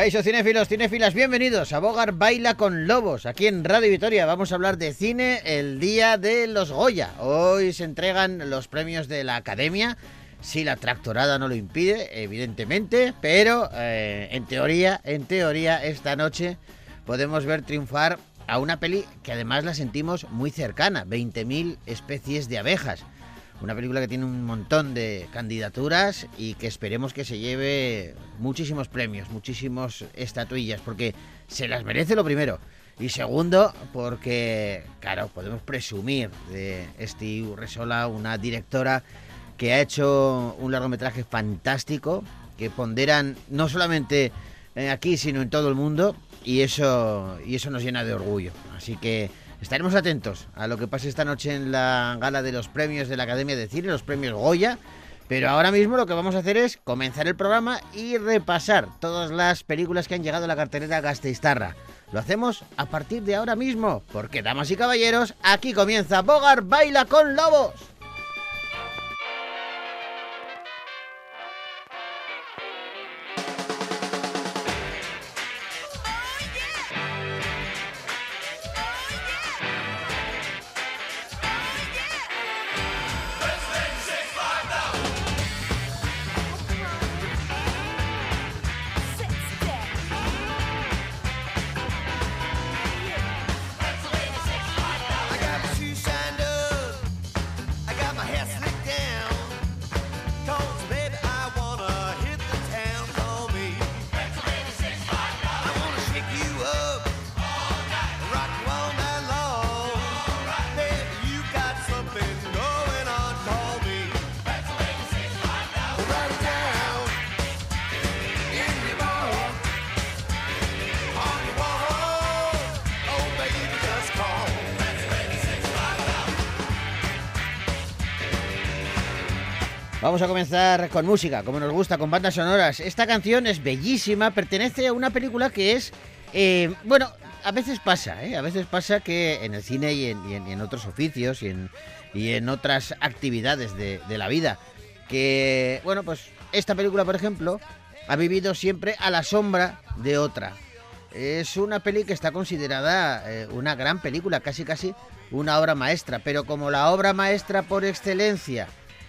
Caixo cinéfilos, cinéfilas, bienvenidos a Bogar Baila con Lobos. Aquí en Radio Vitoria vamos a hablar de cine el día de los Goya. Hoy se entregan los premios de la Academia. Si la tractorada no lo impide, evidentemente, pero eh, en teoría, en teoría, esta noche podemos ver triunfar a una peli que además la sentimos muy cercana, 20.000 especies de abejas. Una película que tiene un montón de candidaturas y que esperemos que se lleve muchísimos premios, muchísimos estatuillas, porque se las merece lo primero. Y segundo, porque, claro, podemos presumir de Steve Resola, una directora que ha hecho un largometraje fantástico, que ponderan no solamente eh, aquí, sino en todo el mundo, y eso, y eso nos llena de orgullo. Así que Estaremos atentos a lo que pase esta noche en la gala de los premios de la Academia de Cine, los premios Goya. Pero ahora mismo lo que vamos a hacer es comenzar el programa y repasar todas las películas que han llegado a la cartelera Gasteiztarra. Lo hacemos a partir de ahora mismo, porque damas y caballeros, aquí comienza Bogar Baila con Lobos. Vamos a comenzar con música, como nos gusta, con bandas sonoras. Esta canción es bellísima, pertenece a una película que es, eh, bueno, a veces pasa, ¿eh? a veces pasa que en el cine y en, otros oficios y en, y en otras actividades de, la vida, que, bueno, pues esta película, por ejemplo, ha vivido siempre a la sombra de otra. Es una peli que está considerada eh, una gran película, casi casi una obra maestra, pero como la obra maestra por excelencia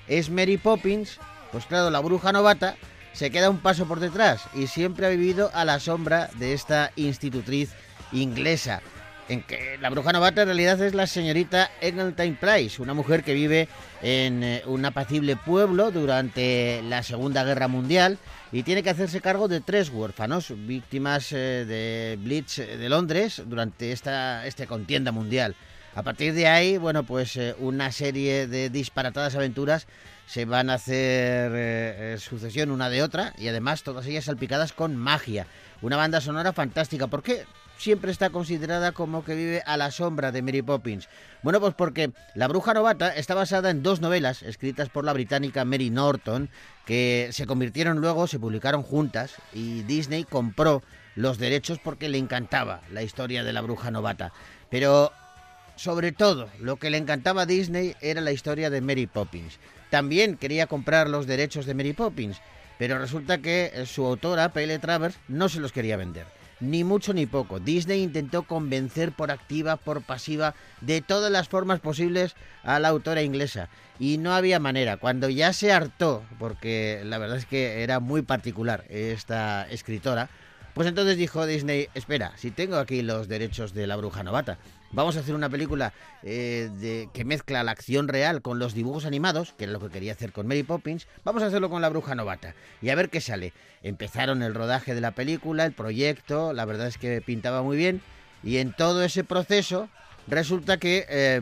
es Mary Poppins, pues claro, la bruja novata se queda un paso por detrás y siempre ha vivido a la sombra de esta institutriz inglesa. En que la bruja novata en realidad es la señorita Eggleston Price, una mujer que vive en eh, un apacible pueblo durante la Segunda Guerra Mundial y tiene que hacerse cargo de tres huérfanos, víctimas eh, de Blitz de Londres durante esta, esta contienda mundial. A partir de ahí, bueno, pues eh, una serie de disparatadas aventuras se van a hacer eh, eh, sucesión una de otra y además todas ellas salpicadas con magia. Una banda sonora fantástica. ¿Por qué? siempre está considerada como que vive a la sombra de Mary Poppins? Bueno, pues porque La Bruja Novata está basada en dos novelas escritas por la británica Mary Norton que se convirtieron luego, se publicaron juntas y Disney compró los derechos porque le encantaba la historia de La Bruja Novata. Pero sobre todo, lo que le encantaba a Disney era la historia de Mary Poppins. También quería comprar los derechos de Mary Poppins, pero resulta que eh, su autora, Pele Travers, no se los quería vender. Ni mucho ni poco. Disney intentó convencer por activa, por pasiva, de todas las formas posibles a la autora inglesa. Y no había manera. Cuando ya se hartó, porque la verdad es que era muy particular esta escritora, pues entonces dijo Disney, espera, si tengo aquí los derechos de la bruja novata, vamos a hacer una película eh, que mezcla la acción real con los dibujos animados, que es lo que quería hacer con Mary Poppins, vamos a hacerlo con la bruja novata y a ver qué sale. Empezaron el rodaje de la película, el proyecto, la verdad es que pintaba muy bien y en todo ese proceso resulta que eh,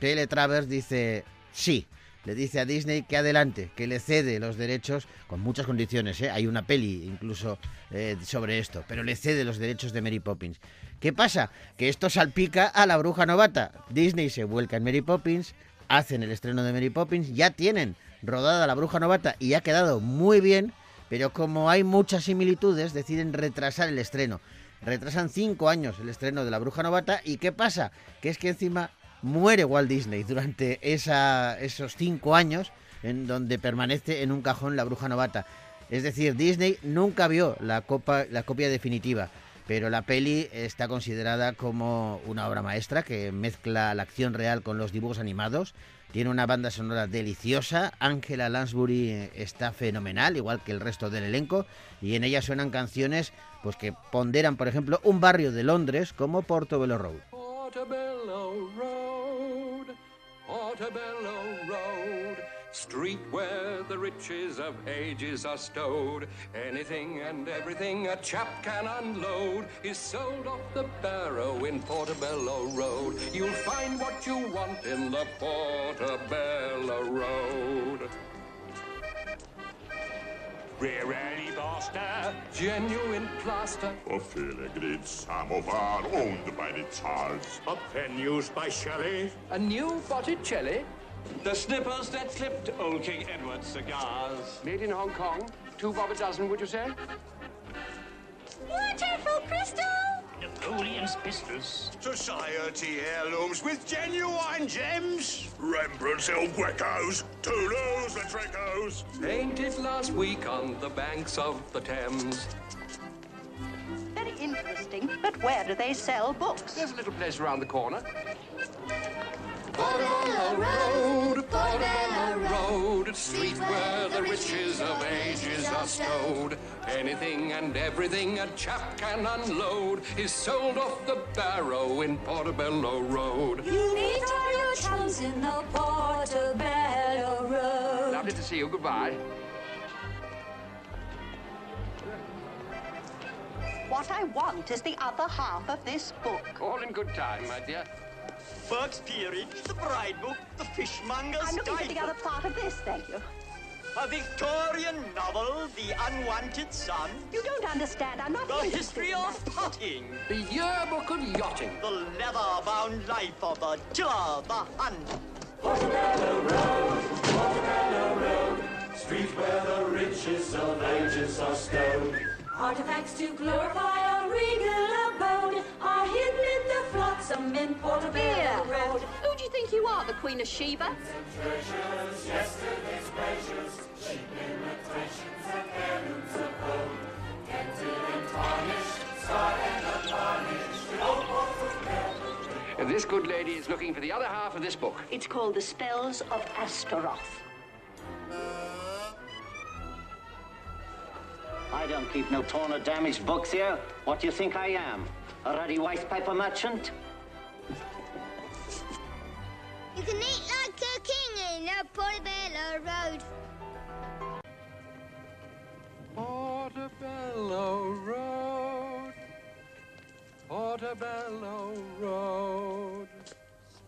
Tele Travers dice, sí, le dice a Disney que adelante, que le cede los derechos con muchas condiciones. ¿eh? Hay una peli incluso eh, sobre esto, pero le cede los derechos de Mary Poppins. ¿Qué pasa? Que esto salpica a la bruja novata. Disney se vuelca en Mary Poppins, hacen el estreno de Mary Poppins, ya tienen rodada la bruja novata y ha quedado muy bien, pero como hay muchas similitudes, deciden retrasar el estreno. Retrasan cinco años el estreno de la bruja novata y ¿qué pasa? Que es que encima muere Walt Disney durante esa, esos cinco años en donde permanece en un cajón la bruja novata. Es decir, Disney nunca vio la, copa, la copia definitiva, pero la peli está considerada como una obra maestra que mezcla la acción real con los dibujos animados. Tiene una banda sonora deliciosa. Angela Lansbury está fenomenal, igual que el resto del elenco, y en ella suenan canciones pues que ponderan, por ejemplo, un barrio de Londres como Portobello Road. Portobello Road, Portobello Road. Street where the riches of ages are stowed. Anything and everything a chap can unload is sold off the barrow in Portobello Road. You'll find what you want in the Portobello Road. Rare Alibaster, genuine plaster. A filigreed samovar owned by the Tsars. A pen used by Shelley. A new Botticelli. The snippers that slipped Old King Edward cigars. Made in Hong Kong. Two bob a dozen, would you say? Wonderful crystal! Napoleon's pistols. Society heirlooms with genuine gems. Rembrandt's El Greco's. Toulouse Latricos. Painted last week on the banks of the Thames. Very interesting, but where do they sell books? There's a little place around the corner. Portobello Road, Portobello Road, street where the riches of ages are stowed. Anything and everything a chap can unload is sold off the barrow in Portobello Road. You meet all your chums in the Portobello Road. Lovely to see you. Goodbye. What I want is the other half of this book. All in good time, my dear. Burke's Peerage, the Bride Book, the Fishmonger's I'm looking for the other part of this, thank you. A Victorian novel, The Unwanted Son, You don't understand. I'm not The History of that. Potting, The yearbook of yachting. The Leather-Bound Life of the Killer, the Hunt. Street where the riches of ages are stowed. Artifacts to glorify our regal abode are hidden in the flotsam in Portobello Road. Who do you think you are, the Queen of Sheba? This good lady is looking for the other half of this book. It's called The Spells of Astaroth. I don't keep no torn or damaged books here. What do you think I am? A ruddy white paper merchant? You can eat like a king in a Portobello Road. Portobello Road, Portobello Road,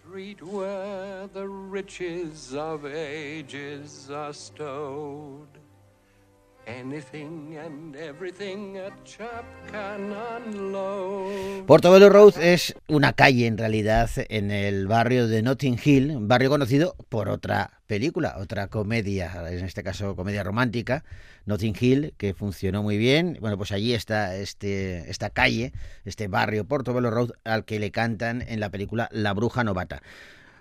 street where the riches of ages are stowed. Portobello Road es una calle en realidad en el barrio de Notting Hill, barrio conocido por otra película, otra comedia, en este caso comedia romántica, Notting Hill, que funcionó muy bien. Bueno, pues allí está este, esta calle, este barrio Portobello Road al que le cantan en la película La Bruja Novata.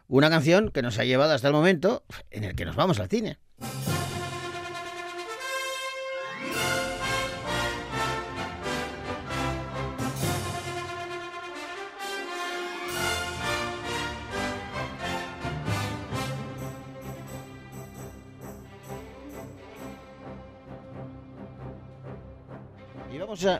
Una canción que nos ha llevado hasta el momento en el que nos vamos al cine.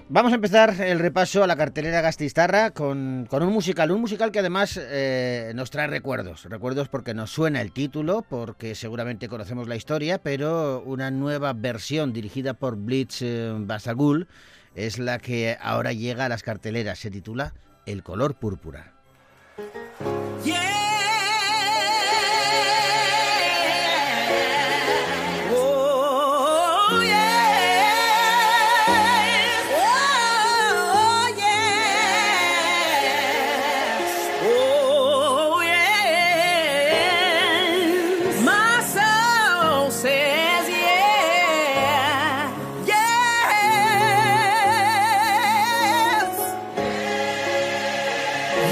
Vamos a, empezar el repaso a la cartelera Gastistarra con, con un musical, un musical que además eh, nos trae recuerdos, recuerdos porque nos suena el título, porque seguramente conocemos la historia, pero una nueva versión dirigida por Blitz eh, Basagul es la que ahora llega a las carteleras, se titula El color púrpura. Oh,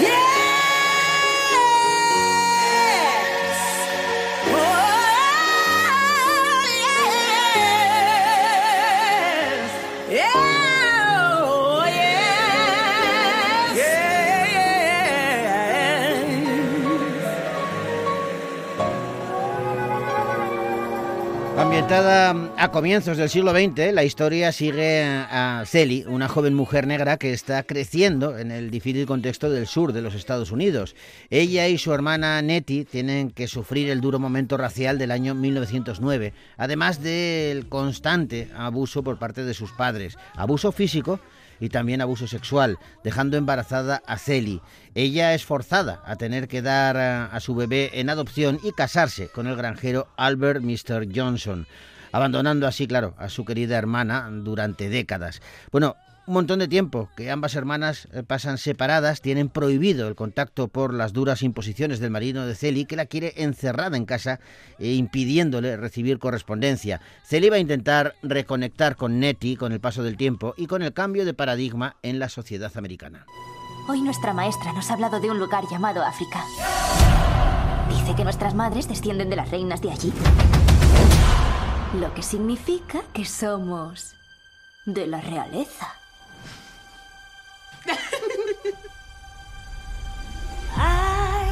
Yeah! A comienzos del siglo XX, la historia sigue a Celie, una joven mujer negra que está creciendo en el difícil contexto del sur de los Estados Unidos. Ella y su hermana Nettie tienen que sufrir el duro momento racial del año 1909, además del constante abuso por parte de sus padres, abuso físico y también abuso sexual, dejando embarazada a Celie. Ella es forzada a tener que dar a, a su bebé en adopción y casarse con el granjero Albert Mr. Johnson, abandonando así, claro, a su querida hermana durante décadas. Bueno, un montón de tiempo que ambas hermanas eh, pasan separadas, tienen prohibido el contacto por las duras imposiciones del marino de Celi, que la quiere encerrada en casa e impidiéndole recibir correspondencia. Celi va a intentar reconectar con Nettie con el paso del tiempo y con el cambio de paradigma en la sociedad americana. Hoy nuestra maestra nos ha hablado de un lugar llamado África. Dice que nuestras madres descienden de las reinas de allí. Lo que significa que somos de la realeza. I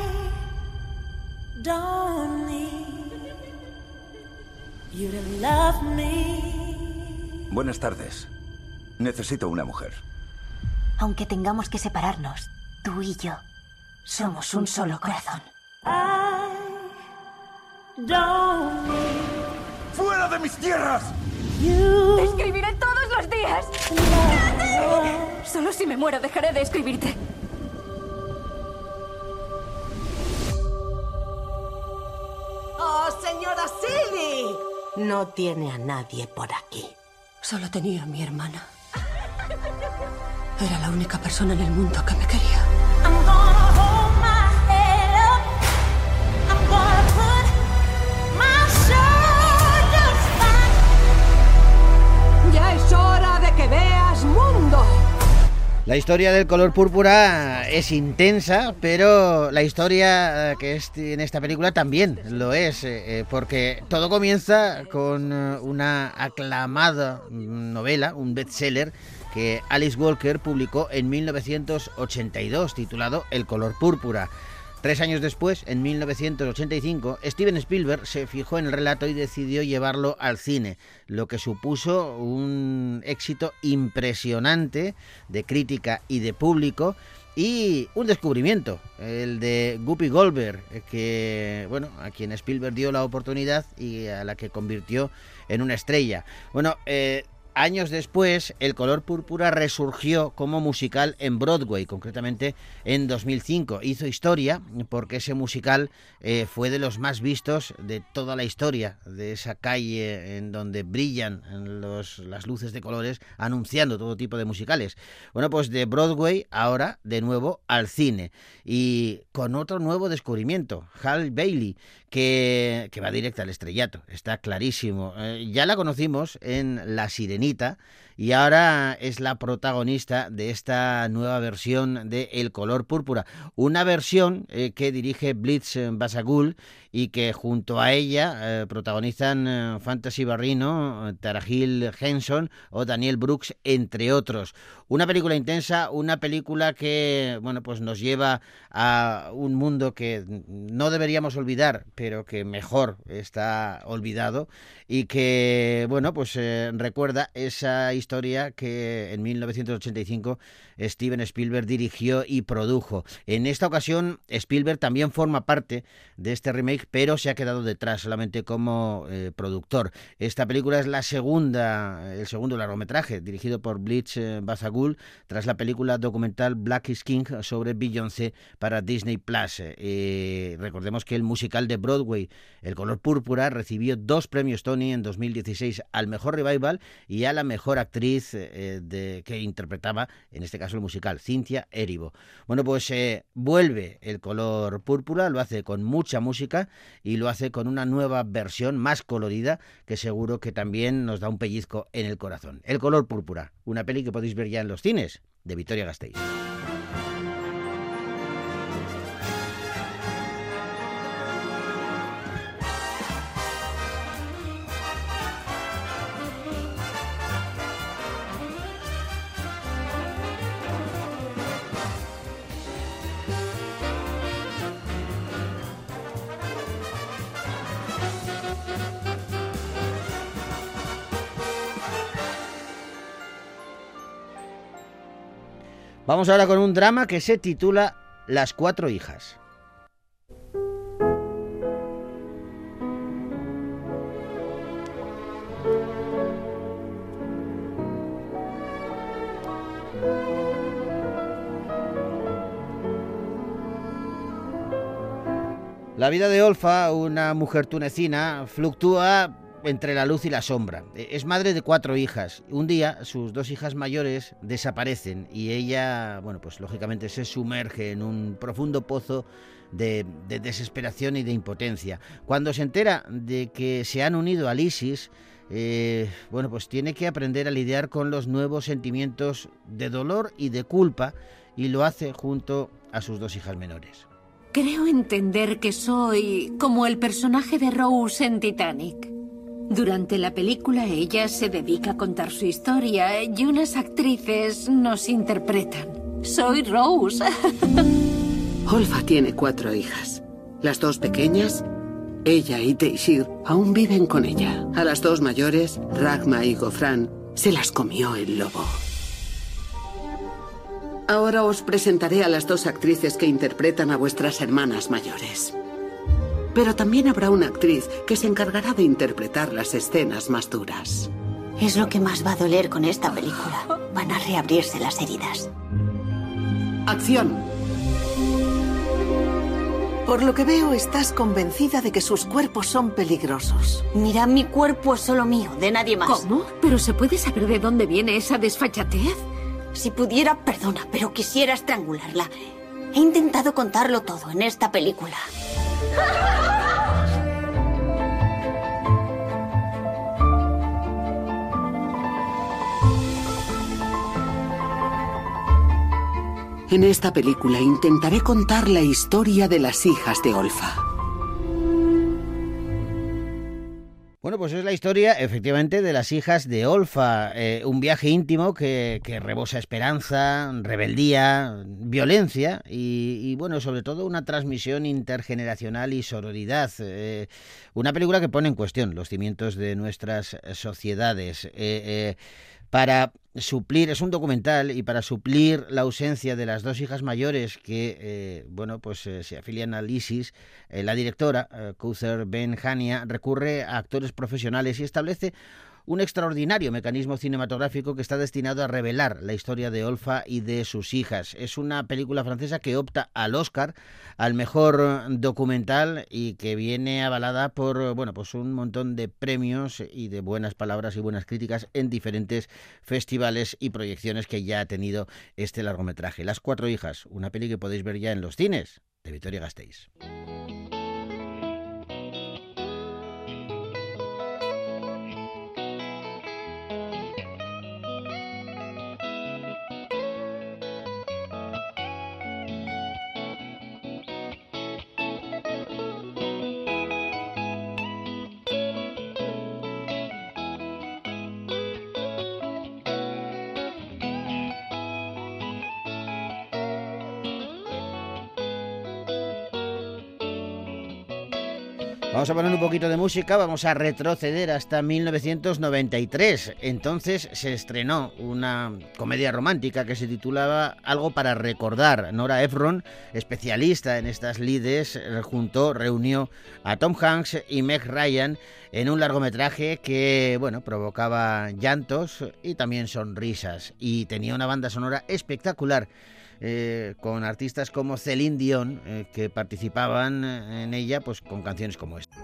don't need you to love me. Buenas tardes. Necesito una mujer. Aunque tengamos que separarnos, tú y yo somos un solo corazón. I don't need ¡Fuera de mis tierras! you. Te escribiré todos los días. Solo si me muero dejaré de escribirte. ¡Oh, señora Silly! No tiene a nadie por aquí. Solo tenía a mi hermana. Era la única persona en el mundo que me quería. La historia del color púrpura es intensa, pero la historia eh, que es en esta película también lo es, eh, eh, porque todo comienza con una aclamada mm, novela, un bestseller que Alice Walker publicó en 1982, titulado El color púrpura. Tres años después, en 1985, Steven Spielberg se fijó en el relato y decidió llevarlo al cine, lo que supuso un éxito impresionante de crítica y de público y un descubrimiento, el de Guppy Goldberg, que bueno, a quien Spielberg dio la oportunidad y a la que convirtió en una estrella. Bueno, eh, Años después, El color púrpura resurgió como musical en Broadway, concretamente en 2005. Hizo historia porque ese musical eh, fue de los más vistos de toda la historia de esa calle en donde brillan las luces de colores anunciando todo tipo de musicales. Bueno, pues de Broadway ahora de nuevo al cine y con otro nuevo descubrimiento, Hal Bailey, que, va directa al estrellato, está clarísimo. Eh, ya la conocimos en La Y ahora es la protagonista de esta nueva versión de El color púrpura. Una versión eh, que dirige Blitz eh, Basagul y que junto a ella eh, protagonizan Fantasy Barrino, Tarahil Henson o Daniel Brooks, entre otros. Una película intensa, una película que bueno pues nos lleva a un mundo que no deberíamos olvidar, pero que mejor está olvidado y que bueno pues recuerda esa historia que en 1985 Steven Spielberg dirigió y produjo. En esta ocasión Spielberg también forma parte de este remake, pero se ha quedado detrás solamente como eh, productor. Esta película es la segunda, el segundo largometraje dirigido por Blitz eh, Basagul tras la película documental Black is King sobre Beyoncé para Disney Plus. Eh, recordemos que el musical de Broadway, El color púrpura, recibió dos premios Tony en 2016 al mejor revival y a la mejor actriz de, que interpretaba, en este caso el musical, Cynthia Erivo. Bueno, pues eh, vuelve el color púrpura, lo hace con mucha música y lo hace con una nueva versión más colorida que seguro que también nos da un pellizco en el corazón. El color púrpura, una peli que podéis ver ya en los cines de Victoria Gasteiz. Vamos ahora con un drama que se titula Las cuatro hijas. La vida de Olfa, una mujer tunecina, fluctúa entre la luz y la sombra. E, Es madre de cuatro hijas. Un día sus dos hijas mayores desaparecen y ella, bueno, pues lógicamente se sumerge en un profundo pozo de, de desesperación y de impotencia. Cuando se entera de que se han unido al ISIS, eh, bueno, pues tiene que aprender a lidiar con los nuevos sentimientos de dolor y de culpa y lo hace junto a sus dos hijas menores. Creo entender que soy como el personaje de Rose en Titanic. Durante la película ella se dedica a contar su historia y unas actrices nos interpretan. Soy Rose. Olfa tiene cuatro hijas. Las dos pequeñas, ella y Teishir, aún viven con ella. A las dos mayores, Ragma y Gofran, se las comió el lobo. Ahora os presentaré a las dos actrices que interpretan a vuestras hermanas mayores. Pero también habrá una actriz que se encargará de interpretar las escenas más duras. Es lo que más va a doler con esta película. Van a reabrirse las heridas. ¡Acción! Por lo que veo, estás convencida de que sus cuerpos son peligrosos. Mira, mi cuerpo es solo mío, de nadie más. ¿Cómo? ¿Pero se puede saber de dónde viene esa desfachatez? Si pudiera, perdona, pero quisiera estrangularla. He intentado contarlo todo en esta película. En esta película intentaré contar la historia de las hijas de Olfa. Bueno, pues es la historia, efectivamente, de las hijas de Olfa. Eh, un viaje íntimo que, que, rebosa esperanza, rebeldía, violencia y, bueno, sobre todo una transmisión intergeneracional y sororidad. Eh, una película que pone en cuestión los cimientos de nuestras sociedades. Eh, para suplir, es un documental, y para suplir la ausencia de las dos hijas mayores que, eh, bueno, pues eh, se afilian al ISIS, eh, la directora, Kuther Ben Hania, recurre a actores profesionales y establece un extraordinario mecanismo cinematográfico que está destinado a revelar la historia de Olfa y de sus hijas. Es una película francesa que opta al Oscar, al mejor documental y que viene avalada por bueno, pues un montón de premios y de buenas palabras y buenas críticas en diferentes festivales y proyecciones que ya ha tenido este largometraje. Las cuatro hijas, una peli que podéis ver ya en los cines de Victoria Gasteiz. Vamos a poner un poquito de música, vamos a retroceder hasta 1993. Entonces se estrenó una comedia romántica que se titulaba Algo para recordar. Nora Ephron, especialista en estas lides, juntó, reunió a Tom Hanks y Meg Ryan en un largometraje que, bueno, provocaba llantos y también sonrisas y tenía una banda sonora espectacular. Eh, con artistas como Celine Dion eh, que participaban en ella pues con canciones como esta.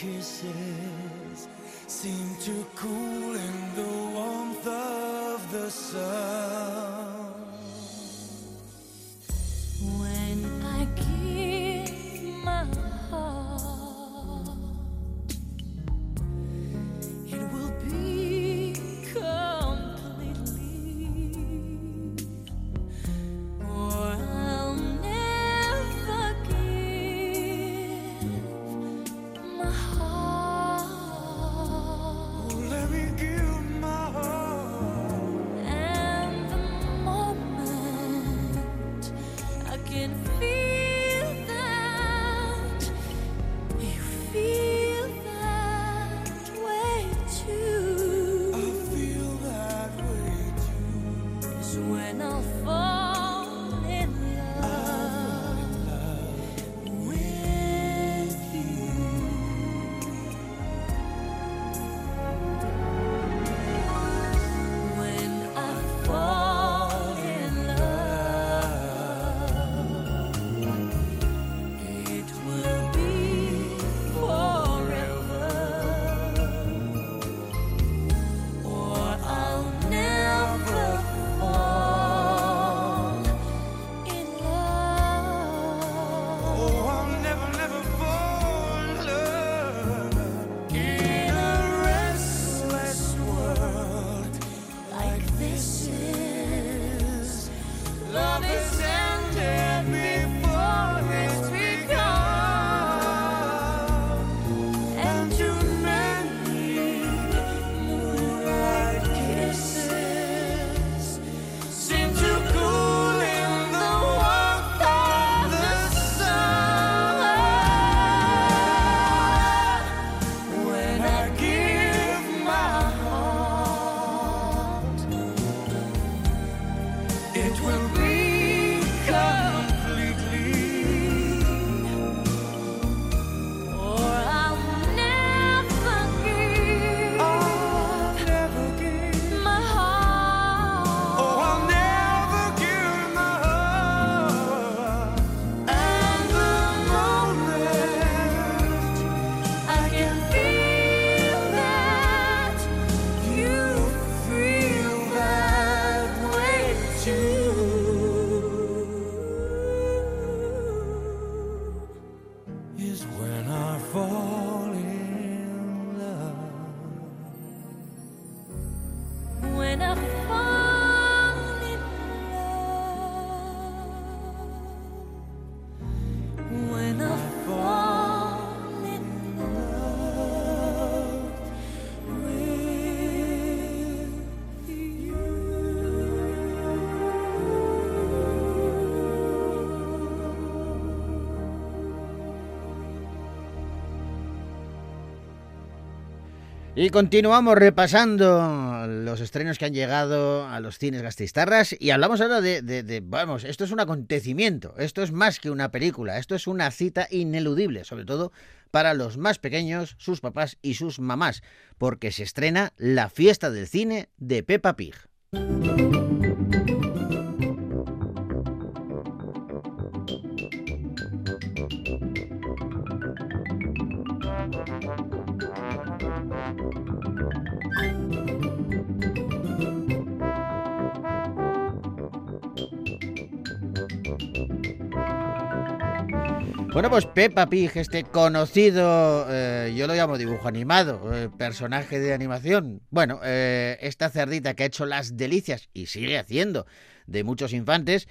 Kisses seem to cool Y continuamos repasando los estrenos que han llegado a los cines gastistarras y hablamos ahora de, de- de- vamos, esto es un acontecimiento, esto es más que una película, esto es una cita ineludible, sobre todo para los más pequeños, sus papás y sus mamás, porque se estrena la fiesta del cine de Peppa Pig. Bueno, pues Peppa Pig, este conocido, eh, yo lo llamo dibujo animado, eh, personaje de animación. Bueno, eh, esta cerdita que ha hecho las delicias y sigue haciendo de muchos infantes,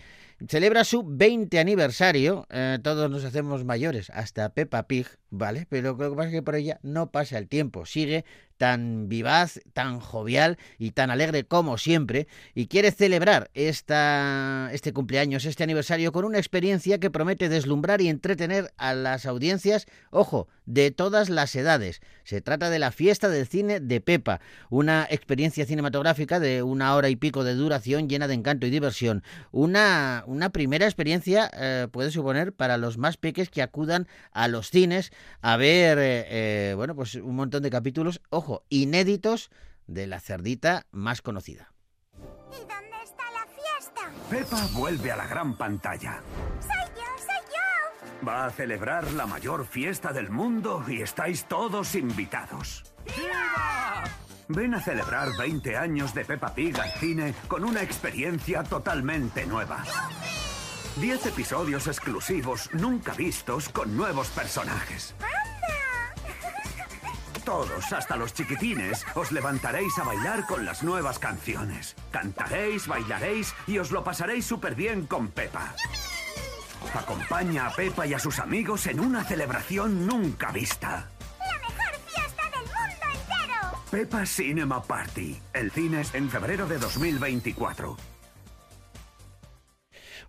celebra su 20 aniversario. Todos nos hacemos mayores, hasta Peppa Pig, ¿vale? Pero lo que pasa es que por ella no pasa el tiempo, sigue tan vivaz, tan jovial y tan alegre como siempre, y quiere celebrar esta, este cumpleaños, este aniversario, con una experiencia que promete deslumbrar y entretener a las audiencias, ojo, de todas las edades. Se trata de la fiesta del cine de Pepa, una experiencia cinematográfica de una hora y pico de duración llena de encanto y diversión. Una, una primera experiencia, eh, puede suponer, para los más peques que acudan a los cines a ver, eh, eh, bueno, pues un montón de capítulos, ojo, inéditos de la cerdita más conocida. ¿Y dónde está la fiesta? Peppa vuelve a la gran pantalla. ¡Soy yo, soy yo! va a celebrar la mayor fiesta del mundo y estáis todos invitados. ¡Viva! Ven a celebrar 20 años de Peppa Pig al cine con una experiencia totalmente nueva. 10 episodios exclusivos nunca vistos con nuevos personajes. Todos, hasta los chiquitines, os levantaréis a bailar con las nuevas canciones. Cantaréis, bailaréis y os lo pasaréis súper bien con Peppa. Acompaña a Peppa y a sus amigos en una celebración nunca vista. ¡La mejor fiesta del mundo entero! Peppa Cinema Party. El cine es en febrero de 2024.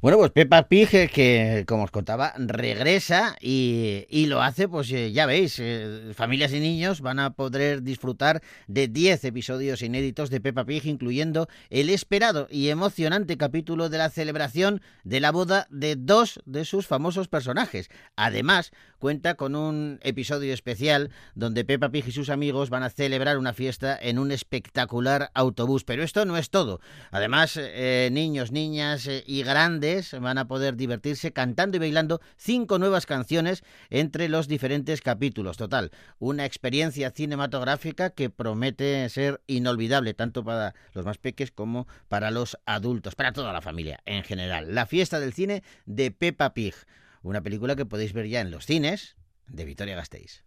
Bueno, pues Peppa Pig, eh, que como os contaba, regresa y, y lo hace, pues eh, ya veis, eh, familias y niños van a poder disfrutar de 10 episodios inéditos de Peppa Pig, incluyendo el esperado y emocionante capítulo de la celebración de la boda de dos de sus famosos personajes. Además, cuenta con un episodio especial donde Peppa Pig y sus amigos van a celebrar una fiesta en un espectacular autobús. Pero esto no es todo. Además, eh, niños, niñas eh, y grandes van a poder divertirse cantando y bailando cinco nuevas canciones entre los diferentes capítulos. Total, una experiencia cinematográfica que promete ser inolvidable tanto para los más pequeños como para los adultos, para toda la familia en general. La fiesta del cine de Peppa Pig, una película que podéis ver ya en los cines de Vitoria Gasteiz.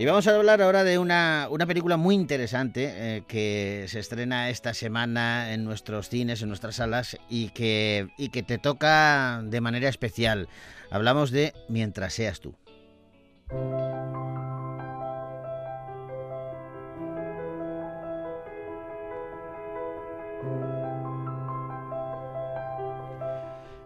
Y vamos a hablar ahora de una, una película muy interesante eh, que se estrena esta semana en nuestros cines, en nuestras salas y que, y que te toca de manera especial. Hablamos de Mientras seas tú.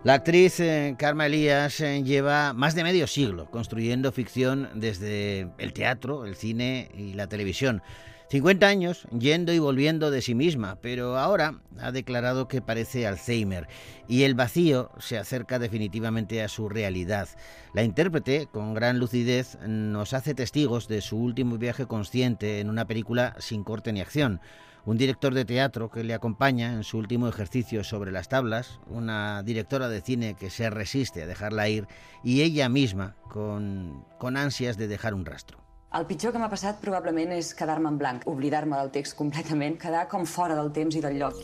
La actriz eh, Karma Elías lleva más de medio siglo construyendo ficción desde el teatro, el cine y la televisión. 50 años yendo y volviendo de sí misma, pero ahora ha declarado que parece Alzheimer y el vacío se acerca definitivamente a su realidad. La intérprete, con gran lucidez, nos hace testigos de su último viaje consciente en una película sin corte ni acción un director de teatro que le acompaña en su último ejercicio sobre las tablas, una directora de cine que se resiste a dejarla ir y ella misma con, con ansias de dejar un rastro. El pitjor que m'ha passat probablement és quedar-me en blanc, oblidar-me del text completament, quedar com fora del temps i del lloc.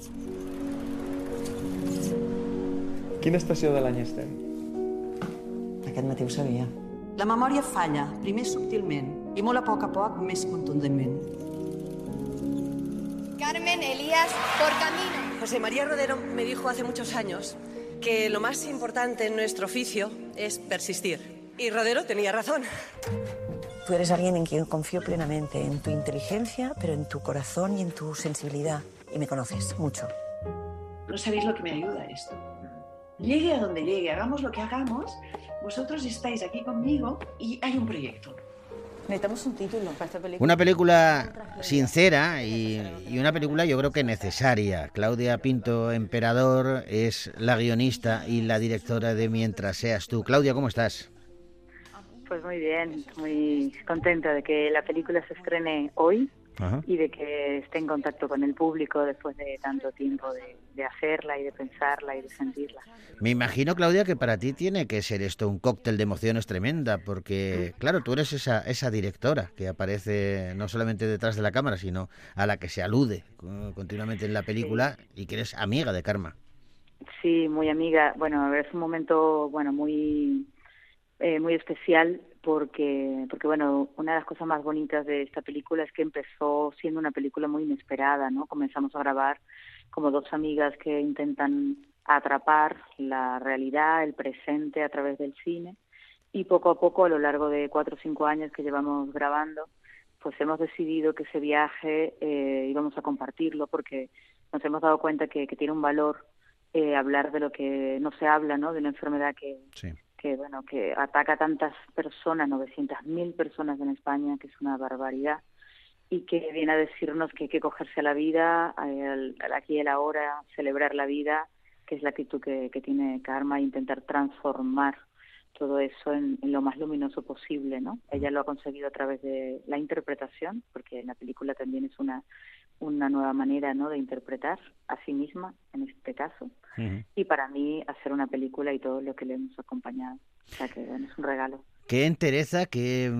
Quina estació de l'any estem? Aquest matí ho sabia. La memòria falla, primer subtilment, i molt a poc a poc més contundentment. Carmen Elías por camino. José María Rodero me dijo hace muchos años que lo más importante en nuestro oficio es persistir. Y Rodero tenía razón. Tú eres alguien en quien confío plenamente, en tu inteligencia, pero en tu corazón y en tu sensibilidad. Y me conoces mucho. No sabéis lo que me ayuda esto. Llegue a donde llegue, hagamos lo que hagamos, vosotros estáis aquí conmigo y hay un proyecto. Necesitamos un título para esta película. Una película sincera y, y, una película yo creo que necesaria. Claudia Pinto Emperador es la guionista y la directora de Mientras seas tú. Claudia, ¿cómo estás? Pues muy bien, muy contenta de que la película se estrene hoy Ajá. y de que esté en contacto con el público después de tanto tiempo de, de hacerla y de pensarla y de sentirla. Me imagino, Claudia, que para ti tiene que ser esto un cóctel de emociones tremenda, porque, claro, tú eres esa, esa directora que aparece no solamente detrás de la cámara, sino a la que se alude continuamente en la película y que eres amiga de Karma. Sí, muy amiga. Bueno, es un momento, bueno, muy, eh, muy especial porque, porque bueno, una de las cosas más bonitas de esta película es que empezó siendo una película muy inesperada, ¿no? Comenzamos a grabar como dos amigas que intentan atrapar la realidad, el presente a través del cine y poco a poco a lo largo de cuatro o cinco años que llevamos grabando, pues hemos decidido que ese viaje eh, íbamos a compartirlo porque nos hemos dado cuenta que, que tiene un valor eh, hablar de lo que no se habla, ¿no? De una enfermedad que. Que bueno, que ataca a tantas personas, 900.000 personas en España, que es una barbaridad y que viene a decirnos que hay que cogerse a la vida, al, aquí y al ahora, celebrar la vida, que es la actitud que, que tiene Karma, intentar transformar todo eso en, en, lo más luminoso posible, ¿no? Ella lo ha conseguido a través de la interpretación, porque la película también es una una nueva manera, ¿no? De interpretar a sí misma, en este caso, uh -huh. y para mí hacer una película y todo lo que le hemos acompañado, o sea que bueno, es un regalo. Qué entereza, qué,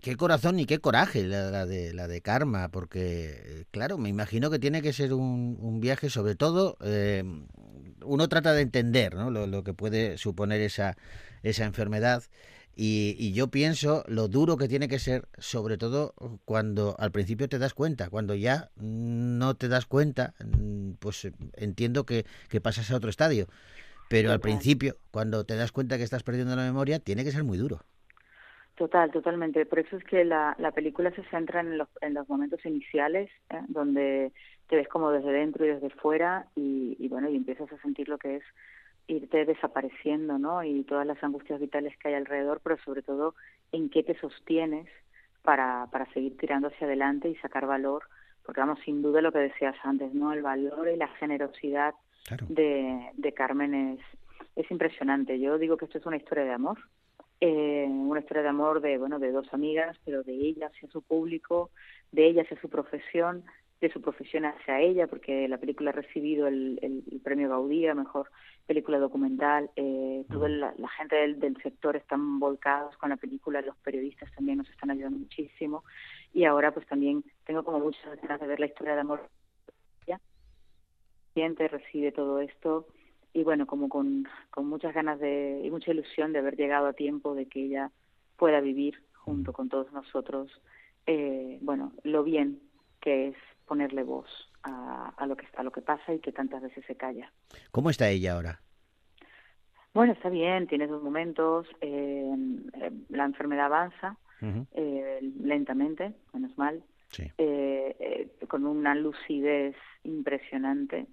qué corazón y qué coraje la, la, de la de Karma, porque claro, me imagino que tiene que ser un, un viaje, sobre todo, eh, uno trata de entender, ¿no? Lo, lo que puede suponer esa esa enfermedad. Y, y, yo pienso lo duro que tiene que ser, sobre todo cuando al principio te das cuenta, cuando ya no te das cuenta, pues entiendo que, que pasas a otro estadio. Pero al principio, cuando te das cuenta que estás perdiendo la memoria, tiene que ser muy duro. Total, totalmente. Por eso es que la, la película se centra en los, en los momentos iniciales, ¿eh? donde te ves como desde dentro y desde fuera, y, y bueno, y empiezas a sentir lo que es irte desapareciendo, ¿no? Y todas las angustias vitales que hay alrededor, pero sobre todo en qué te sostienes para, para seguir tirando hacia adelante y sacar valor, porque vamos, sin duda lo que decías antes, ¿no? El valor y la generosidad claro. de, de Carmen es, es impresionante. Yo digo que esto es una historia de amor, eh, una historia de amor de, bueno, de dos amigas, pero de ella hacia su público, de ella hacia su profesión, de su profesión hacia ella, porque la película ha recibido el, el, el premio Gaudí a mejor película documental. Eh, toda la, la gente del, del, sector están volcados con la película, los periodistas también nos están ayudando muchísimo. Y ahora, pues también tengo como muchas ganas de ver la historia de amor. Siente, recibe todo esto. Y bueno, como con, con muchas ganas de, y mucha ilusión de haber llegado a tiempo de que ella pueda vivir junto con todos nosotros, eh, bueno, lo bien que es ponerle voz a, a, lo que a lo que pasa y que tantas veces se calla. ¿Cómo está ella ahora? Bueno, está bien, tiene sus momentos, eh, la enfermedad avanza uh -huh. eh, lentamente, menos mal, sí. eh, con una lucidez impresionante,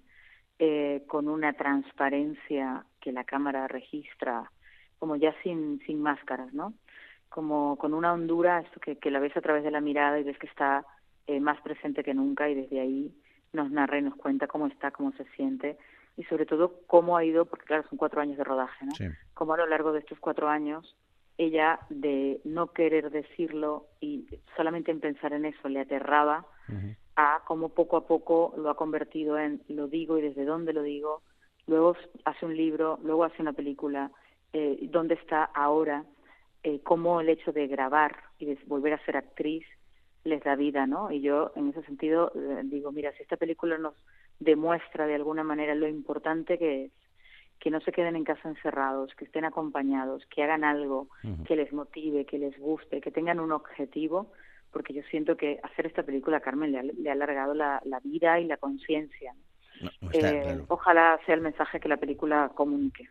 eh, con una transparencia que la cámara registra, como ya sin, sin máscaras, ¿no? Como con una hondura, esto que, que la ves a través de la mirada y ves que está eh, más presente que nunca y desde ahí nos narra y nos cuenta cómo está, cómo se siente y sobre todo cómo ha ido, porque claro, son cuatro años de rodaje, ¿no? Sí. Cómo a lo largo de estos cuatro años ella de no querer decirlo y solamente en pensar en eso le aterraba uh -huh. Cómo poco a poco lo ha convertido en lo digo y desde dónde lo digo, luego hace un libro, luego hace una película, eh, dónde está ahora, eh, cómo el hecho de grabar y de volver a ser actriz les da vida, ¿no? Y yo en ese sentido eh, digo, mira, si esta película nos demuestra de alguna manera lo importante que es que no se queden en casa encerrados, que estén acompañados, que hagan algo uh -huh. que les motive, que les guste, que tengan un objetivo, porque yo siento que hacer esta película Carmen le ha, le ha alargado la, la, vida y la conciencia. No, no eh, claro. Ojalá sea el mensaje que la película comunique.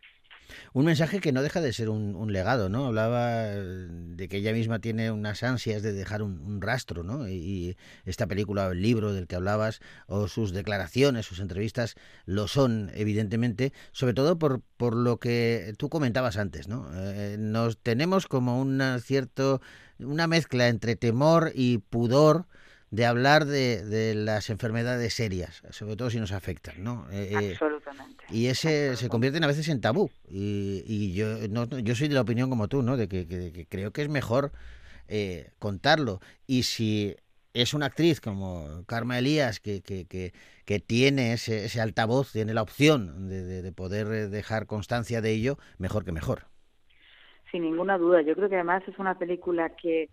Un mensaje que no deja de ser un, legado, ¿no? Hablaba de que ella misma tiene unas ansias de dejar un, rastro, ¿no? Y, esta película, el libro del que hablabas, o sus declaraciones, sus entrevistas, lo son, evidentemente, sobre todo por, por lo que tú comentabas antes, ¿no? Eh, nos tenemos como una cierto, una mezcla entre temor y pudor de hablar de, de, las enfermedades serias, sobre todo si nos afectan, ¿no? Eh, Absolutamente. Y ese se convierten a veces en tabú. Y, y yo, no, yo soy de la opinión como tú, ¿no? De que, creo que es mejor eh, contarlo. Y si es una actriz como Karma Elías que, que, que, tiene ese, ese, altavoz, tiene la opción de, de, de poder dejar constancia de ello, mejor que mejor. Sin ninguna duda. Yo creo que además es una película que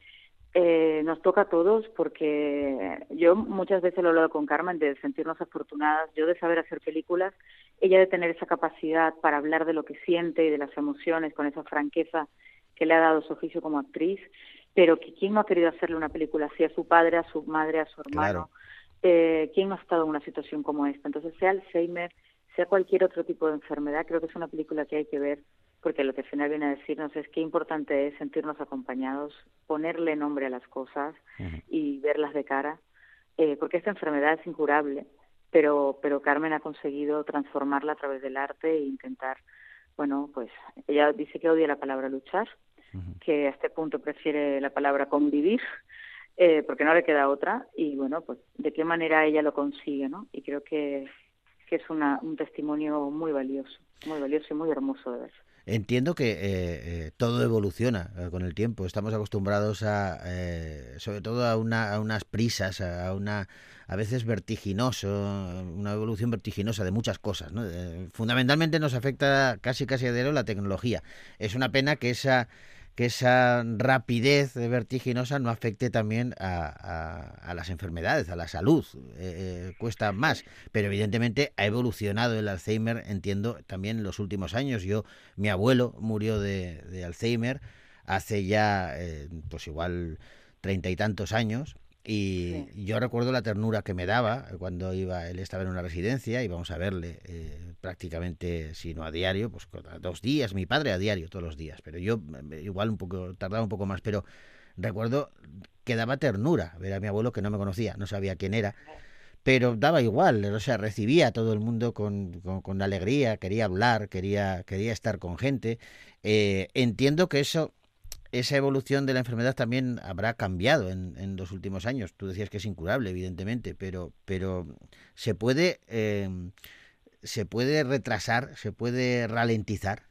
eh, nos toca a todos porque yo muchas veces lo he hablado con Carmen de sentirnos afortunadas, yo de saber hacer películas, ella de tener esa capacidad para hablar de lo que siente y de las emociones con esa franqueza que le ha dado su oficio como actriz, pero que quién no ha querido hacerle una película así a su padre, a su madre, a su hermano, claro. eh, quién no ha estado en una situación como esta. Entonces, sea Alzheimer, sea cualquier otro tipo de enfermedad, creo que es una película que hay que ver porque lo que al final viene a decirnos es qué importante es sentirnos acompañados, ponerle nombre a las cosas uh -huh. y verlas de cara, eh, porque esta enfermedad es incurable, pero, pero Carmen ha conseguido transformarla a través del arte e intentar, bueno, pues ella dice que odia la palabra luchar, uh -huh. que a este punto prefiere la palabra convivir, eh, porque no le queda otra, y bueno, pues de qué manera ella lo consigue, ¿no? Y creo que que es una, un testimonio muy valioso, muy valioso y muy hermoso de ver. Entiendo que eh, eh, todo evoluciona eh, con el tiempo. Estamos acostumbrados a, eh, sobre todo a, una, a unas prisas, a una, a veces vertiginoso, una evolución vertiginosa de muchas cosas. ¿no? Eh, fundamentalmente nos afecta casi casi diario la tecnología. Es una pena que esa que esa rapidez vertiginosa no afecte también a, a- las enfermedades, a la salud. Eh, eh, cuesta más, pero evidentemente ha evolucionado el Alzheimer, entiendo, también en los últimos años. Yo, mi abuelo murió de, de Alzheimer hace ya, pues igual treinta y tantos años. Y yo recuerdo la ternura que me daba cuando iba, él estaba en una residencia, íbamos a verle eh, prácticamente, si no a diario, pues cada dos días, mi padre a diario, todos los días, pero yo eh, igual un poco, tardaba un poco más, pero recuerdo que daba ternura ver a mi abuelo que no me conocía, no sabía quién era, pero daba igual, o sea, recibía a todo el mundo con, con- con alegría, quería hablar, quería, quería estar con gente. Eh, entiendo que eso, esa evolución de la enfermedad también habrá cambiado en, en los últimos años. Tú decías que es incurable, evidentemente, pero, pero se puede, eh, se puede retrasar, se puede ralentizar.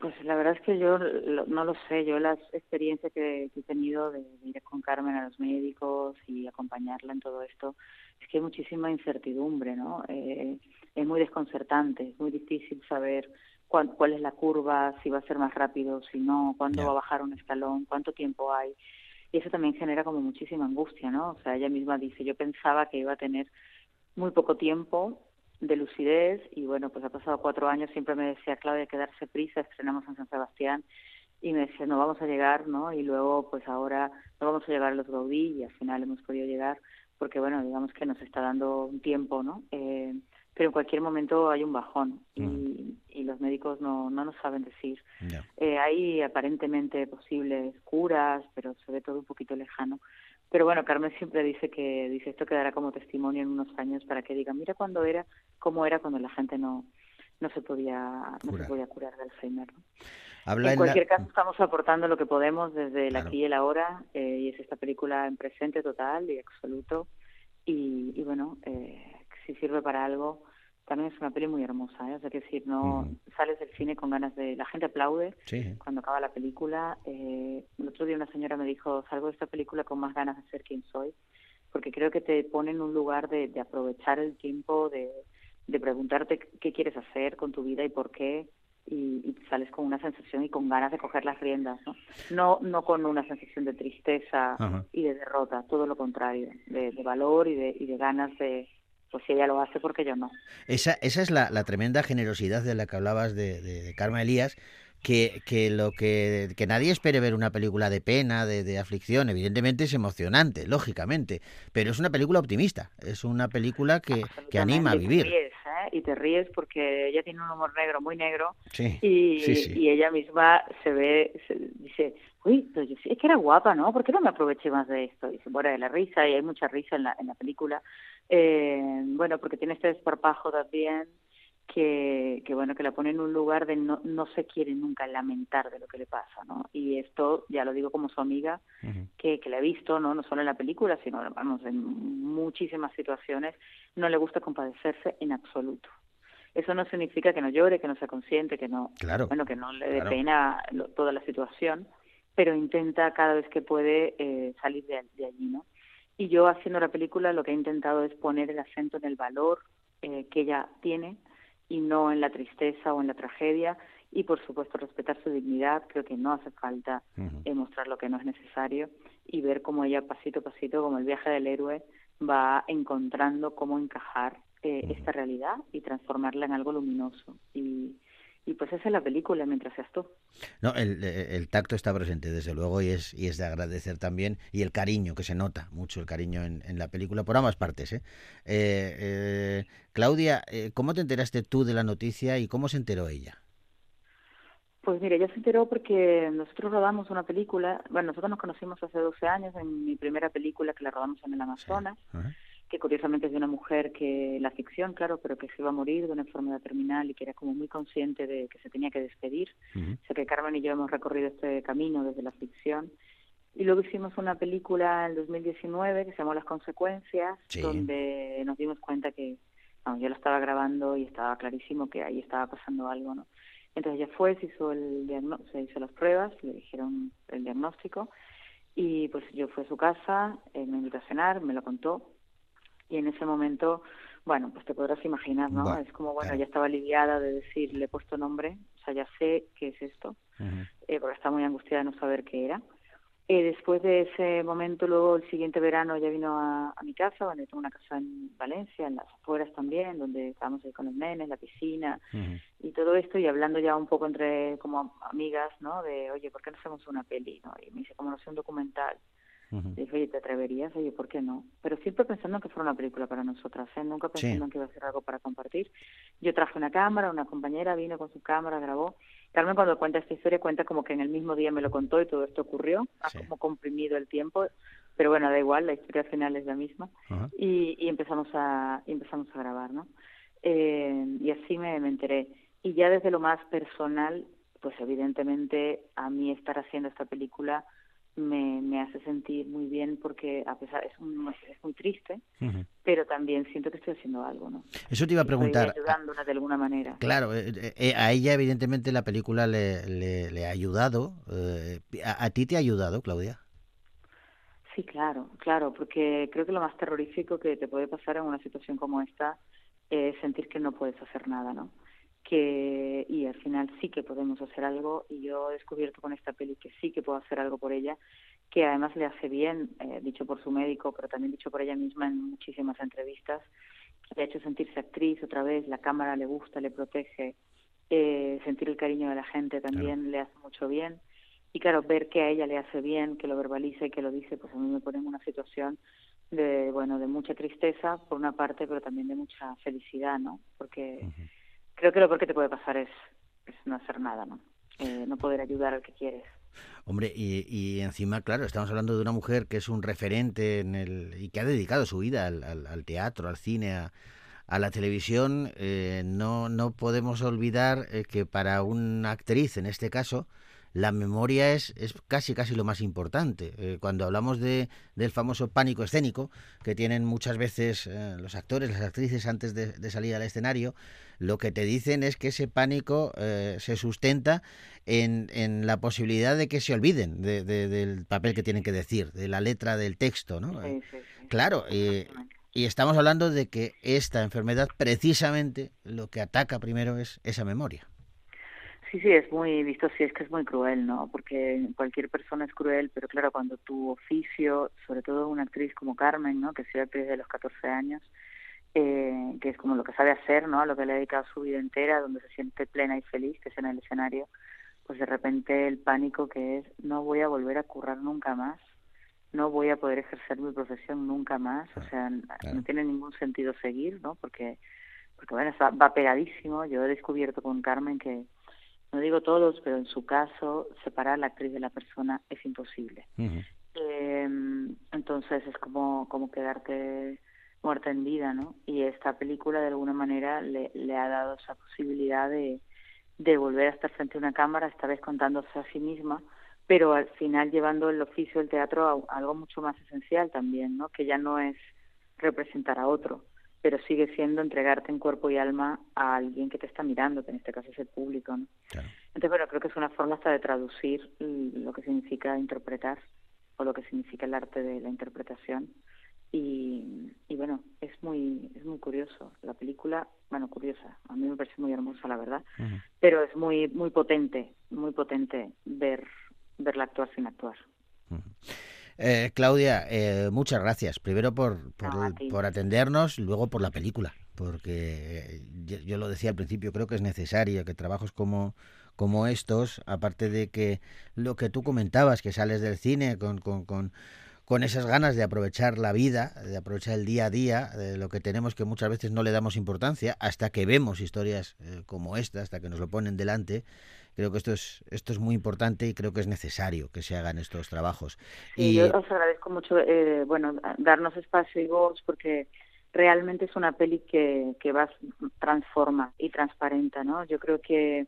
Pues la verdad es que yo no lo sé. Yo las experiencias que, he tenido de, de ir con Carmen a los médicos y acompañarla en todo esto, es que hay muchísima incertidumbre, ¿no? Eh, es muy desconcertante, es muy difícil saber cuán- cuál es la curva, si va a ser más rápido, si no, cuándo va a bajar un escalón, cuánto tiempo hay. Y eso también genera como muchísima angustia, ¿no? O sea, ella misma dice, yo pensaba que iba a tener muy poco tiempo de lucidez y bueno, pues ha pasado cuatro años, siempre me decía, Claudia, que darse prisa, estrenamos en San Sebastián y me decía, no vamos a llegar, ¿no? Y luego, pues ahora no vamos a llegar a los Gaudí y al final hemos podido llegar porque, bueno, digamos que nos está dando un tiempo, ¿no? Eh, pero en cualquier momento hay un bajón y, y los médicos no, no nos saben decir. Eh, hay aparentemente posibles curas, pero se ve todo un poquito lejano. Pero bueno, Carmen siempre dice que dice esto quedará como testimonio en unos años para que digan, mira cuando era, cómo era cuando la gente no no se podía no se Curar. podía curar de Alzheimer. ¿no? Habla en en la- cualquier caso estamos aportando lo que podemos desde el aquí y el ahora eh, y es esta película en presente total y absoluto y, y bueno eh, si sirve para algo también es una peli muy hermosa ¿eh? o sea que decir no sales del cine con ganas de la gente aplaude Sí. cuando acaba la película. Eh, el otro día una señora me dijo, salgo de esta película con más ganas de ser quien soy, porque creo que te pone en un lugar de, de aprovechar el tiempo, de, de preguntarte qué quieres hacer con tu vida y por qué, y, y sales con una sensación y con ganas de coger las riendas, ¿no? No, no con una sensación de tristeza Ajá. y de derrota, todo lo contrario, de, de valor y de, y de ganas de, pues si ella lo hace, porque yo no. Esa, esa es la, la tremenda generosidad de la que hablabas de, de, de Carmen Elías, que, que lo que, que nadie espere ver una película de pena, de, de aflicción, evidentemente es emocionante, lógicamente, pero es una película optimista, es una película que, que anima a vivir. ¿Eh? Y te ríes porque ella tiene un humor negro muy negro Sí, y, sí, sí. y ella misma se ve, se dice, uy, sí, es que era guapa, ¿no? ¿Por qué no me aproveché más de esto? Y se muere de la risa y hay mucha risa en la, en la película. Eh, bueno, porque tiene este desparpajo también que, que bueno, que la pone en un lugar de no, no se quiere nunca lamentar de lo que le pasa, ¿no? Y esto, ya lo digo como su amiga, que, que la he visto, ¿no? no solo en la película, sino vamos, en muchísimas situaciones, no le gusta compadecerse en absoluto. Eso no significa que no llore, que no sea consciente, que no, Claro, bueno, que no le dé claro. pena lo- toda la situación, pero intenta cada vez que puede eh, salir de, de allí, ¿no? Y yo haciendo la película lo que he intentado es poner el acento en el valor eh, que ella tiene y no en la tristeza o en la tragedia. Y por supuesto respetar su dignidad. Creo que no hace falta eh, mostrar lo que no es necesario y ver cómo ella pasito a pasito como el viaje del héroe va encontrando cómo encajar eh, esta realidad y transformarla en algo luminoso. Y, y pues esa es la película mientras seas tú No, el, eh, el tacto está presente, desde luego, y es, y es de agradecer también, y el cariño, que se nota mucho el cariño en, en la película, por ambas partes. ¿eh? Eh, eh, Claudia, eh, ¿cómo te enteraste tú de la noticia y cómo se enteró ella? Pues mira, ella se enteró porque nosotros rodamos una película, bueno, nosotros nos conocimos hace 12 años en mi primera película que la rodamos en el Amazonas, que curiosamente es de una mujer que, la ficción, claro, pero que se iba a morir de una enfermedad terminal y que era como muy consciente de que se tenía que despedir. O sea que Carmen y yo hemos recorrido este camino desde la ficción. Y luego hicimos una película en 2019 que se llamó Las Consecuencias, Sí. donde nos dimos cuenta que, yo la estaba grabando y estaba clarísimo que ahí estaba pasando algo, ¿no? Entonces ella fue, se hizo, el diagno- se hizo las pruebas, le dijeron el diagnóstico y pues yo fui a su casa, eh, me invitó a cenar, me lo contó y en ese momento, bueno, pues te podrás imaginar, ¿no? Es como, bueno, ya estaba aliviada de decir, le he puesto nombre, o sea, ya sé qué es esto, eh, porque estaba muy angustiada de no saber qué era. Eh, después de ese momento, luego el siguiente verano ella vino a, a mi casa, donde tengo una casa en Valencia, en las afueras también, donde estábamos ahí con los nenes, la piscina y todo esto, y hablando ya un poco entre como amigas, ¿no? De, oye, ¿por qué no hacemos una peli? ¿no? Y me dice, como no sé, un documental. Le dije, oye, ¿te atreverías? Oye, ¿por qué no? Pero siempre pensando en que fuera una película para nosotras, ¿eh? Nunca Sí. pensando en que iba a ser algo para compartir. Yo traje una cámara, una compañera vino con su cámara, grabó. Carmen cuando cuenta esta historia cuenta como que en el mismo día me lo contó y todo esto ocurrió. Ha como comprimido el tiempo, pero bueno, da igual, la historia al final es la misma. Y, y empezamos a y empezamos a grabar, ¿no? Eh, y así me, me enteré. Y ya desde lo más personal, pues evidentemente a mí estar haciendo esta película me, me hace sentir muy bien porque a pesar es, un- es muy triste, pero también siento que estoy haciendo algo, ¿no? Eso te iba a Estoy preguntar. ayudándola de alguna manera. Claro, eh, eh, a ella evidentemente la película le, le- le ha ayudado. eh, ¿a, a ti te ha ayudado, Claudia? Sí, claro, claro, porque creo que lo más terrorífico que te puede pasar en una situación como esta es sentir que no puedes hacer nada, ¿no? Que y al final sí que podemos hacer algo y yo he descubierto con esta peli que sí que puedo hacer algo por ella, que además le hace bien, eh, dicho por su médico, pero también dicho por ella misma en muchísimas entrevistas, le ha hecho sentirse actriz otra vez, la cámara le gusta, le protege, eh, sentir el cariño de la gente también le hace mucho bien. Y claro, ver que a ella le hace bien, que lo verbaliza y que lo dice, pues a mí me pone en una situación de, bueno, de mucha tristeza por una parte, pero también de mucha felicidad, ¿no? Porque creo que lo peor que te puede pasar es, es no hacer nada, ¿no? Eh, no poder ayudar al que quieres. Hombre, y, y encima, claro, estamos hablando de una mujer que es un referente en el, y que ha dedicado su vida al, teatro, al cine, a, a la televisión. eh, no, no podemos olvidar eh, que para una actriz, en este caso, la memoria es, es casi casi lo más importante. Eh, cuando hablamos de, del famoso pánico escénico que tienen muchas veces eh, los actores, las actrices antes de, de salir al escenario, lo que te dicen es que ese pánico eh, se sustenta en, en la posibilidad de que se olviden de- de- del papel que tienen que decir, de la letra del texto, ¿no? Sí, sí, sí. Claro, y estamos hablando de que esta enfermedad precisamente lo que ataca primero es esa memoria. Sí, sí, es muy visto, sí, es que es muy cruel, ¿no? Porque cualquier persona es cruel, pero claro, cuando tu oficio, sobre todo una actriz como Carmen, ¿no? Que soy actriz de los 14 años, eh, que es como lo que sabe hacer, ¿no? Lo que le ha dedicado su vida entera, donde se siente plena y feliz, que es en el escenario, pues de repente el pánico que es, no voy a volver a currar nunca más, no voy a poder ejercer mi profesión nunca más, o sea, no tiene ningún sentido seguir, ¿no? Porque, porque bueno, está- va pegadísimo. Yo he descubierto con Carmen que, no digo todos, pero en su caso, separar a la actriz de la persona es imposible. Eh, entonces es como, como quedarte muerta en vida, ¿no? Y esta película de alguna manera le, le ha dado esa posibilidad de, de volver a estar frente a una cámara, esta vez contándose a sí misma, pero al final llevando el oficio del teatro a, a algo mucho más esencial también, ¿no? Que ya no es representar a otro, pero sigue siendo entregarte en cuerpo y alma a alguien que te está mirando, que en este caso es el público, ¿no? Entonces, bueno, creo que es una forma hasta de traducir lo que significa interpretar o lo que significa el arte de la interpretación. Y, y bueno, es muy es muy curioso. La película, bueno, curiosa, a mí me parece muy hermosa, la verdad, pero es muy muy potente, muy potente ver verla actuar sin actuar. Eh, Claudia, eh, muchas gracias. Primero por, por, No, atendernos, luego por la película, porque eh, yo, yo lo decía al principio, creo que es necesario que trabajos como, como estos, aparte de que lo que tú comentabas, que sales del cine con, con, con, con esas ganas de aprovechar la vida, de aprovechar el día a día, de lo que tenemos que muchas veces no le damos importancia, hasta que vemos historias eh, como esta, hasta que nos lo ponen delante. Creo que esto es, esto es muy importante y creo que es necesario que se hagan estos trabajos. Sí, yo os agradezco mucho, eh, bueno, darnos espacio y voz porque realmente es una peli que, que va, transforma y transparenta, ¿no? Yo creo que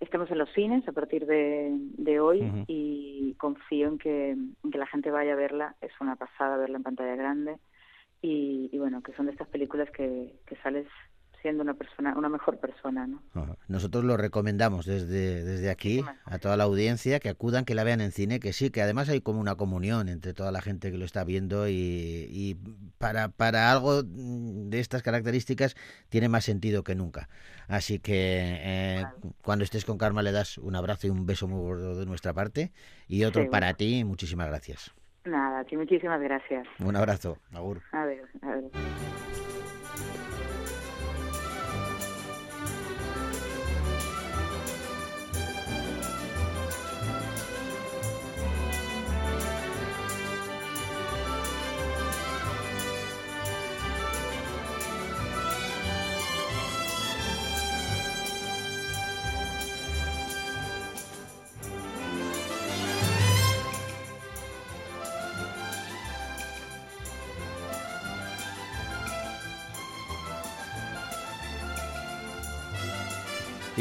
estamos en los cines a partir de, de hoy y confío en que, en que la gente vaya a verla. Es una pasada verla en pantalla grande y, y bueno, que son de estas películas que, que sales siendo una persona, una mejor persona, ¿no? Nosotros lo recomendamos desde, desde aquí a toda la audiencia que acudan, que la vean en cine, que sí, que además hay como una comunión entre toda la gente que lo está viendo y, y para, para algo de estas características tiene más sentido que nunca. Así que eh, cuando estés con Karma le das un abrazo y un beso muy gordo de nuestra parte y otro Sí, para bueno. ti. Muchísimas gracias. Nada, a ti muchísimas gracias. Un abrazo. Agur. A ver, a ver.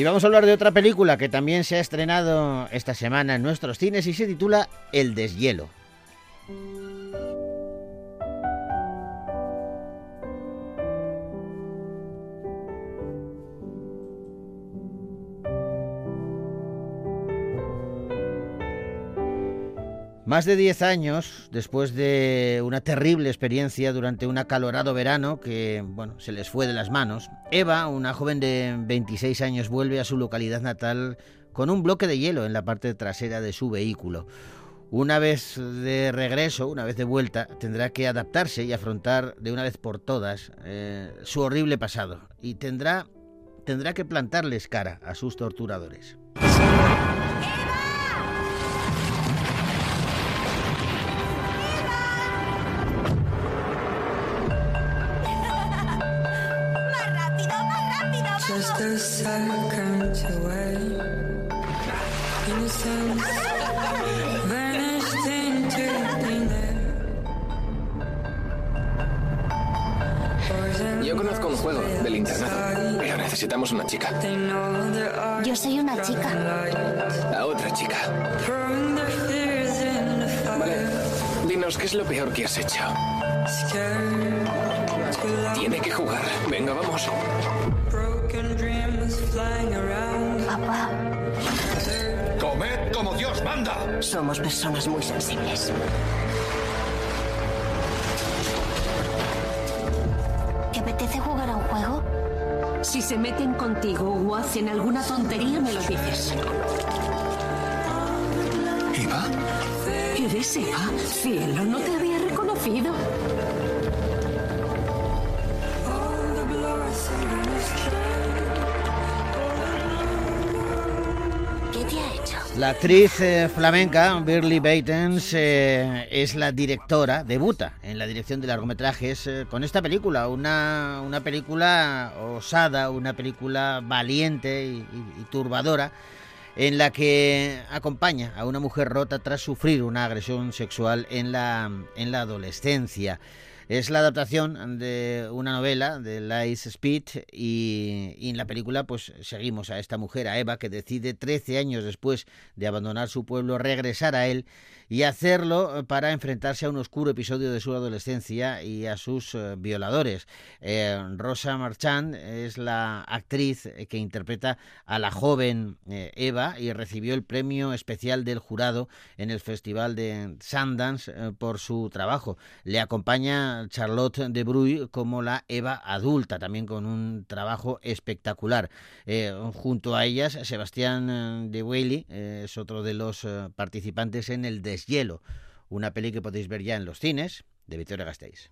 Y vamos a hablar de otra película que también se ha estrenado esta semana en nuestros cines y se titula El deshielo. Más de 10 años después de una terrible experiencia durante un acalorado verano que, bueno, se les fue de las manos, Eva, una joven de 26 años, vuelve a su localidad natal con un bloque de hielo en la parte trasera de su vehículo. Una vez de regreso, una vez de vuelta, tendrá que adaptarse y afrontar de una vez por todas eh, su horrible pasado y tendrá, tendrá que plantarles cara a sus torturadores. Yo conozco un juego del internado, pero necesitamos una chica. Yo soy una chica. A otra chica. Vale, dinos qué es lo peor que has hecho. Tiene que jugar. Venga, vamos. Papá. ¡Comed como Dios manda! Somos personas muy sensibles. ¿Te apetece jugar a un juego? Si se meten contigo o hacen alguna tontería, me lo dices. ¿Eva? ¿Eres Eva? Cielo, no te había reconocido. La actriz eh, flamenca Birley Baitens eh, es la directora, debuta en la dirección de largometrajes eh, con esta película, una, una película osada, una película valiente y, y- y turbadora, en la que acompaña a una mujer rota tras sufrir una agresión sexual en la, en la adolescencia. Es la adaptación de una novela de Lice Speed y, en la película pues seguimos a esta mujer, a Eva, que decide 13 años después de abandonar su pueblo regresar a él y hacerlo eh, para enfrentarse a un oscuro episodio de su adolescencia y a sus eh, violadores. Eh, Rosa Marchand es la actriz que interpreta a la joven Eva y recibió el premio especial del jurado en el Festival de Sundance por su trabajo. Le acompaña Charlotte de Bruy como la Eva adulta, también con un trabajo espectacular. Eh, junto a ellas, Sebastián eh, de Whaley eh, es otro de los participantes en El Deshielo, una peli que podéis ver ya en los cines de Victoria Gasteiz.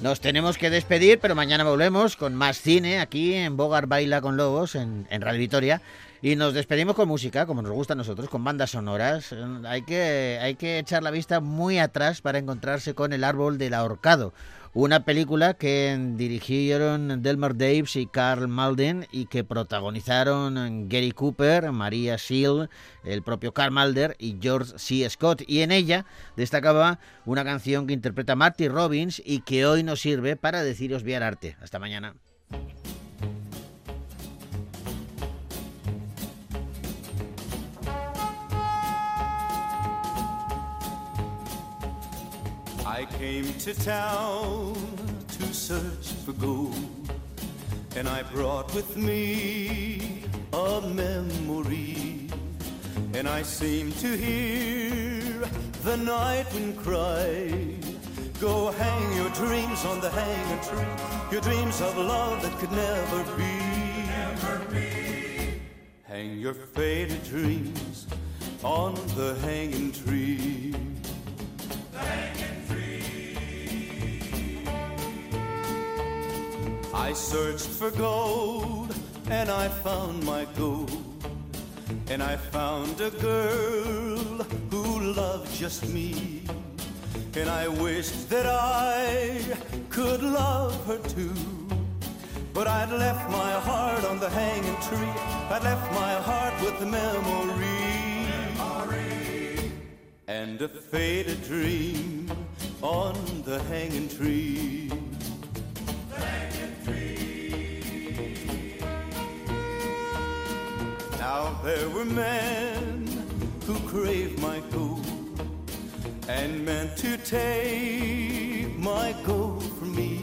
Nos tenemos que despedir, pero mañana volvemos con más cine aquí en Bogar Baila con Lobos, en, en Radio Vitoria. Y nos despedimos con música, como nos gusta a nosotros, con bandas sonoras. Eh, Hay que, hay que echar la vista muy atrás para encontrarse con El árbol del ahorcado, una película que dirigieron Delmar Daves y Carl Malden y que protagonizaron Gary Cooper, Maria Seal, el propio Carl Malder y George C. Scott. Y en ella destacaba una canción que interpreta Marty Robbins y que hoy nos sirve para deciros viar arte. Hasta mañana. I came to town to search for gold, and I brought with me a memory. And I seem to hear the night wind cry, Go hang your dreams on the hanging tree, your dreams of love that could never be. Hang your faded dreams on the hanging tree. I searched for gold and I found my gold. And I found a girl who loved just me. And I wished that I could love her too. But I'd left my heart on the hanging tree. I'd left my heart with the memory. And a faded dream on the hanging tree. There were men who craved my gold and meant to take my gold from me.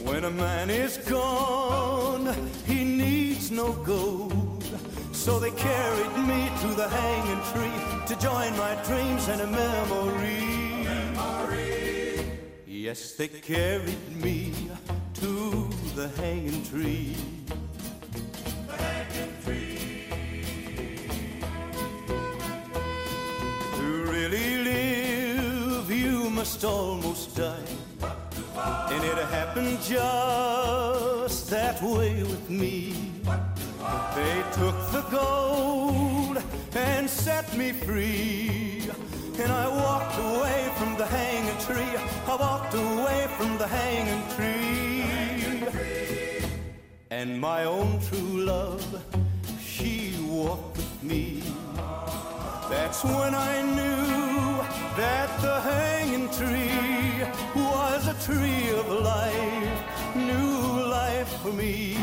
When a man is gone, he needs no gold. So they carried me to the hanging tree to join my dreams and a memory. Yes, they carried me to the hanging tree. Almost die. And it happened just that way with me. They took the gold and set me free. And I walked away from the hanging tree. I walked away from the hanging tree. And my own true love, she walked with me. That's when I knew that the hanging tree was a tree of life, new life for me.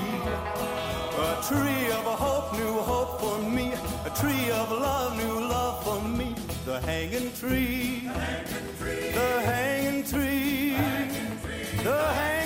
A tree of hope, new hope for me. A tree of love, new love for me. The hanging tree, the hanging tree, the hanging tree. The hanging tree. The hanging